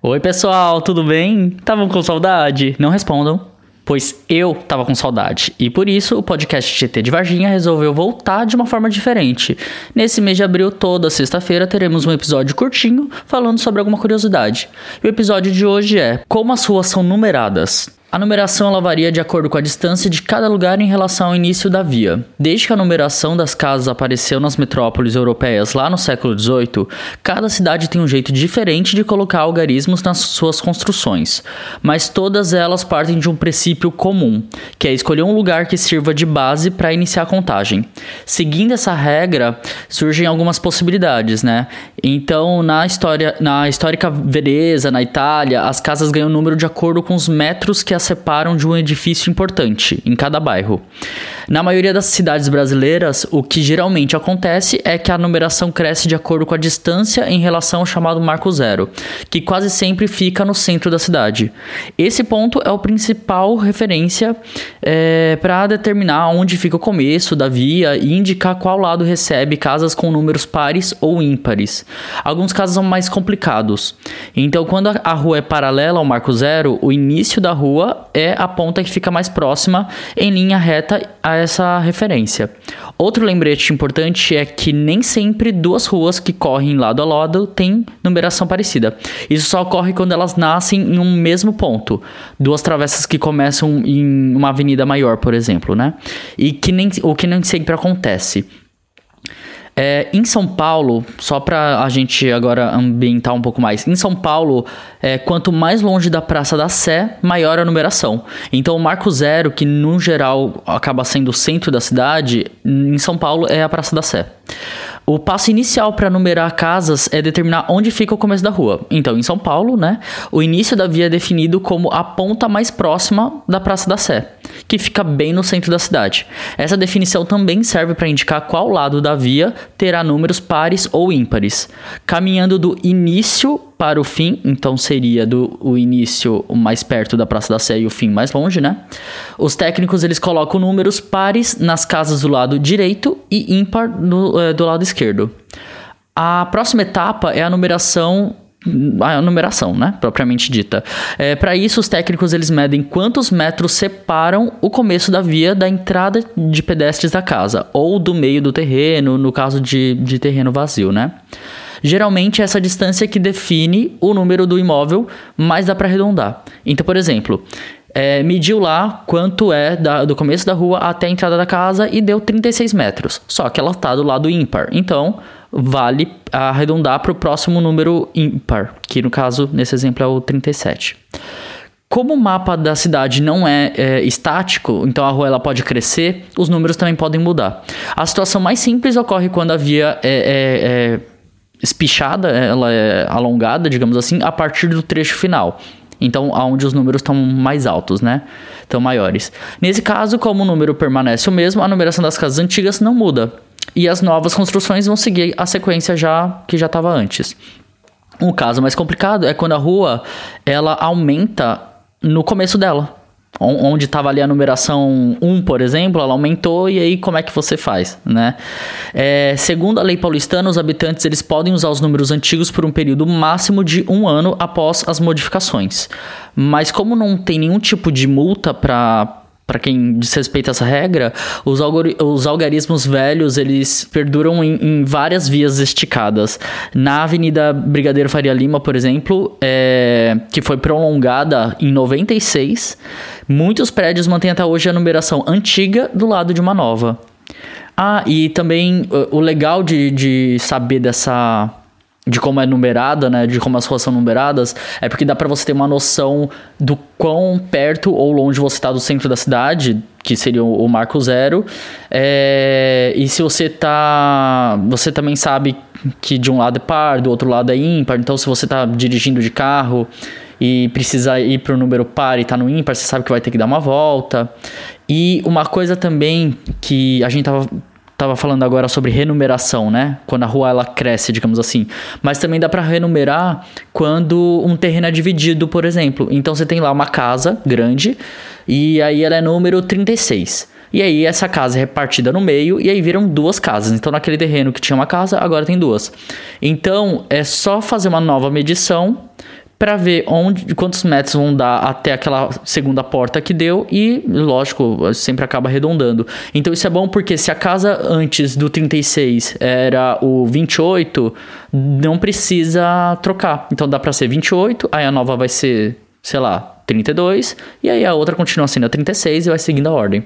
Oi, pessoal, tudo bem? Estavam com saudade? Não respondam, pois eu tava com saudade. E por isso o podcast GT de Varginha resolveu voltar de uma forma diferente. Nesse mês de abril, toda sexta-feira, teremos um episódio curtinho falando sobre alguma curiosidade. E o episódio de hoje é Como as ruas são numeradas. A numeração ela varia de acordo com a distância de cada lugar em relação ao início da via. Desde que a numeração das casas apareceu nas metrópoles europeias lá no século XVIII, cada cidade tem um jeito diferente de colocar algarismos nas suas construções, mas todas elas partem de um princípio comum, que é escolher um lugar que sirva de base para iniciar a contagem. Seguindo essa regra, surgem algumas possibilidades, né? Então, na história, na histórica Veneza, na Itália, as casas ganham número de acordo com os metros que separam de um edifício importante em cada bairro. Na maioria das cidades brasileiras, o que geralmente acontece é que a numeração cresce de acordo com a distância em relação ao chamado marco zero, que quase sempre fica no centro da cidade. Esse ponto é o principal referência é, para determinar onde fica o começo da via e indicar qual lado recebe casas com números pares ou ímpares. Alguns casos são mais complicados. Então, quando a rua é paralela ao marco zero, o início da rua é a ponta que fica mais próxima em linha reta a essa referência. Outro lembrete importante é que nem sempre duas ruas que correm lado a lado têm numeração parecida. Isso só ocorre quando elas nascem em um mesmo ponto. Duas travessas que começam em uma avenida maior, por exemplo, né? E que nem, o que nem sempre acontece. É, em São Paulo, só para a gente agora ambientar um pouco mais, em São Paulo, é, quanto mais longe da Praça da Sé, maior a numeração. Então, o Marco Zero, que no geral acaba sendo o centro da cidade, em São Paulo é a Praça da Sé. O passo inicial para numerar casas é determinar onde fica o começo da rua. Então, em São Paulo, né, o início da via é definido como a ponta mais próxima da Praça da Sé, que fica bem no centro da cidade. Essa definição também serve para indicar qual lado da via terá números pares ou ímpares. Caminhando do início para o fim, então seria do o início mais perto da Praça da Sé e o fim mais longe, né? Os técnicos eles colocam números pares nas casas do lado direito e ímpar no, é, do lado esquerdo. A próxima etapa é a numeração a numeração, né, propriamente dita. É, Para isso, os técnicos eles medem quantos metros separam o começo da via da entrada de pedestres da casa ou do meio do terreno, no caso de, de terreno vazio, né? Geralmente é essa distância que define o número do imóvel, mas dá para arredondar. Então, por exemplo, é, mediu lá quanto é da, do começo da rua até a entrada da casa e deu 36 metros. Só que ela está do lado ímpar. Então, vale arredondar para o próximo número ímpar, que no caso, nesse exemplo, é o 37. Como o mapa da cidade não é, é, estático, então a rua ela pode crescer, os números também podem mudar. A situação mais simples ocorre quando a via é, é, é espichada, ela é alongada, digamos assim, a partir do trecho final. Então, aonde os números estão mais altos, né? Estão maiores. Nesse caso, como o número permanece o mesmo, a numeração das casas antigas não muda. E as novas construções vão seguir a sequência já que já estava antes. Um caso mais complicado é quando a rua ela aumenta no começo dela onde estava ali a numeração 1, por exemplo, ela aumentou e aí como é que você faz, né? É, segundo a lei paulistana, os habitantes eles podem usar os números antigos por um período máximo de um ano após as modificações. Mas como não tem nenhum tipo de multa para para quem desrespeita essa regra, os, os, algarismos velhos eles perduram em, em, várias vias esticadas. Na Avenida Brigadeiro Faria Lima, por exemplo, é, que foi prolongada em 96, muitos prédios mantêm até hoje a numeração antiga do lado de uma nova. Ah, e também o legal de, de saber dessa de como é numerada, né, de como as ruas são numeradas, é porque dá para você ter uma noção do quão perto ou longe você está do centro da cidade, que seria o marco zero, é, e se você tá, você também sabe que de um lado é par, do outro lado é ímpar, então se você está dirigindo de carro e precisa ir para número par e está no ímpar, você sabe que vai ter que dar uma volta. E uma coisa também que a gente tava tava falando agora sobre renumeração, né? Quando a rua ela cresce, digamos assim. Mas também dá para renumerar quando um terreno é dividido, por exemplo. Então você tem lá uma casa grande e aí ela é número 36. E aí essa casa é repartida no meio e aí viram duas casas. Então naquele terreno que tinha uma casa, agora tem duas. Então é só fazer uma nova medição para ver onde quantos metros vão dar até aquela segunda porta que deu e, lógico, sempre acaba arredondando. Então isso é bom porque se a casa antes do 36 era o 28, não precisa trocar. Então dá para ser 28, aí a nova vai ser, sei lá, 32 e aí a outra continua sendo a 36 e vai seguindo a ordem.